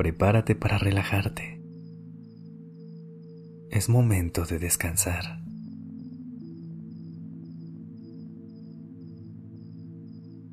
Prepárate para relajarte. Es momento de descansar.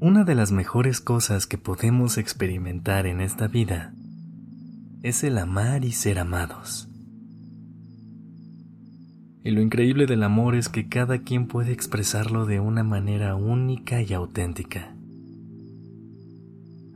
Una de las mejores cosas que podemos experimentar en esta vida es el amar y ser amados. Y lo increíble del amor es que cada quien puede expresarlo de una manera única y auténtica.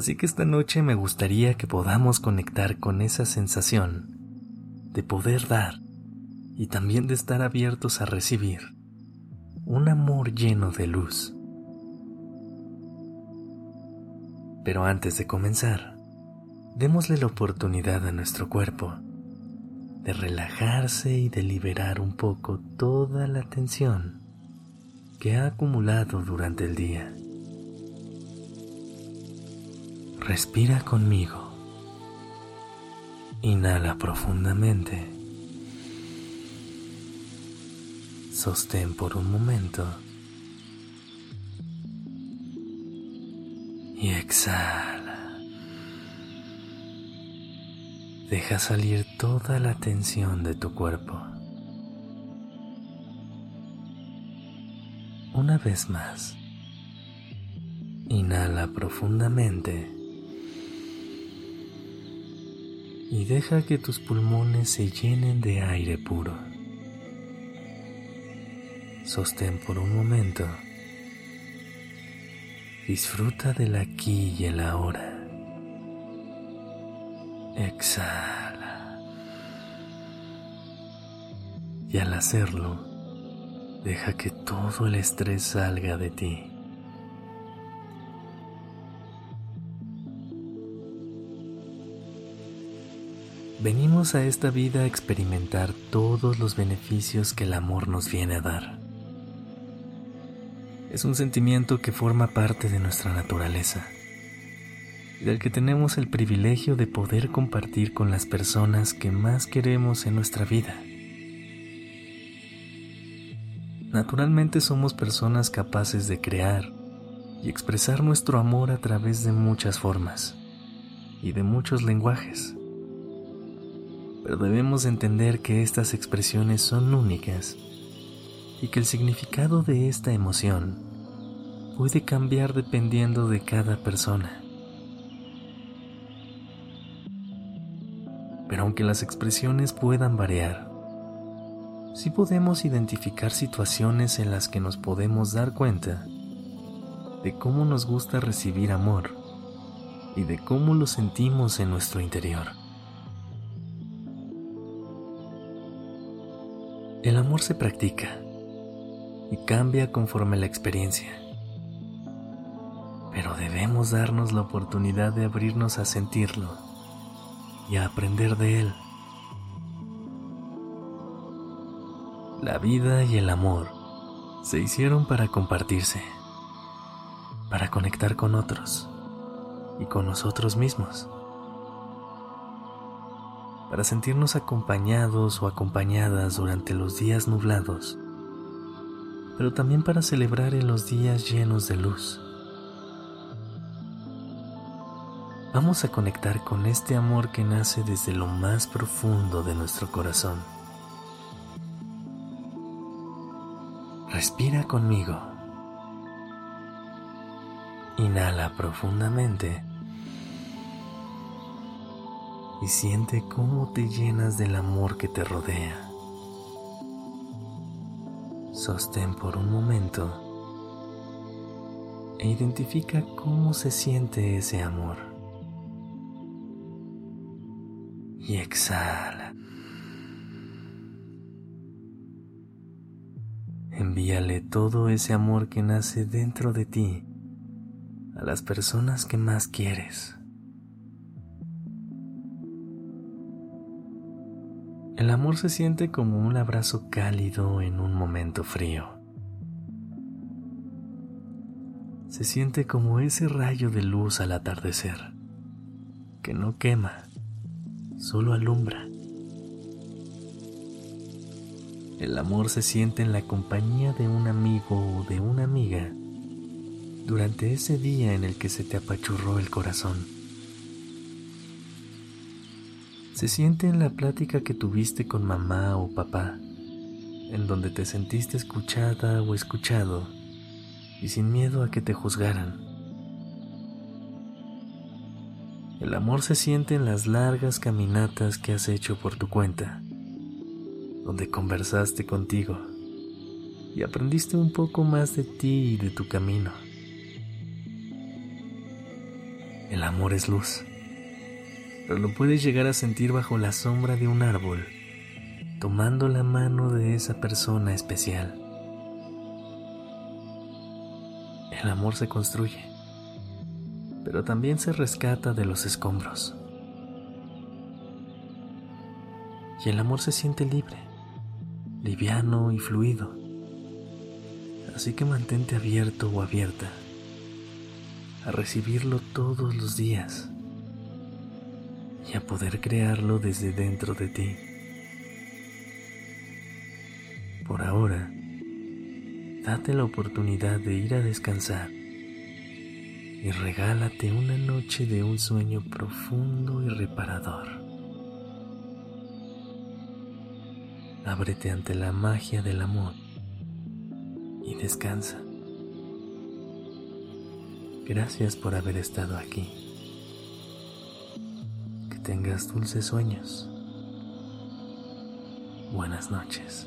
Así que esta noche me gustaría que podamos conectar con esa sensación de poder dar y también de estar abiertos a recibir un amor lleno de luz. Pero antes de comenzar, démosle la oportunidad a nuestro cuerpo de relajarse y de liberar un poco toda la tensión que ha acumulado durante el día. Respira conmigo. Inhala profundamente. Sostén por un momento. Y exhala. Deja salir toda la tensión de tu cuerpo. Una vez más, inhala profundamente y deja que tus pulmones se llenen de aire puro. Sostén por un momento. Disfruta del aquí y el ahora. Exhala. Y al hacerlo, deja que todo el estrés salga de ti. Venimos a esta vida a experimentar todos los beneficios que el amor nos viene a dar. Es un sentimiento que forma parte de nuestra naturaleza del que tenemos el privilegio de poder compartir con las personas que más queremos en nuestra vida. Naturalmente somos personas capaces de crear y expresar nuestro amor a través de muchas formas y de muchos lenguajes. Pero debemos entender que estas expresiones son únicas y que el significado de esta emoción puede cambiar dependiendo de cada persona. Pero aunque las expresiones puedan variar, sí podemos identificar situaciones en las que nos podemos dar cuenta de cómo nos gusta recibir amor y de cómo lo sentimos en nuestro interior. El amor se practica y cambia conforme la experiencia, pero debemos darnos la oportunidad de abrirnos a sentirlo y a aprender de él. La vida y el amor se hicieron para compartirse, para conectar con otros y con nosotros mismos, para sentirnos acompañados o acompañadas durante los días nublados, pero también para celebrar en los días llenos de luz. vamos a conectar con este amor que nace desde lo más profundo de nuestro corazón. Respira conmigo. Inhala profundamente y siente cómo te llenas del amor que te rodea. Sostén por un momento e identifica cómo se siente ese amor. y exhala. Envíale todo ese amor que nace dentro de ti a las personas que más quieres. El amor se siente como un abrazo cálido en un momento frío. Se siente como ese rayo de luz al atardecer, que no quema, solo alumbra. El amor se siente en la compañía de un amigo o de una amiga durante ese día en el que se te apachurró el corazón. Se siente en la plática que tuviste con mamá o papá, en donde te sentiste escuchada o escuchado y sin miedo a que te juzgaran. El amor se siente en las largas caminatas que has hecho por tu cuenta donde conversaste contigo y aprendiste un poco más de ti y de tu camino. El amor es luz, pero lo puedes llegar a sentir bajo la sombra de un árbol, tomando la mano de esa persona especial. El amor se construye, pero también se rescata de los escombros. Y el amor se siente libre liviano y fluido. Así que mantente abierto o abierta a recibirlo todos los días y a poder crearlo desde dentro de ti. Por ahora, date la oportunidad de ir a descansar y regálate una noche de un sueño profundo y reparador. ábrete ante la magia del amor y descansa. Gracias por haber estado aquí. Tengas dulces sueños. Buenas noches.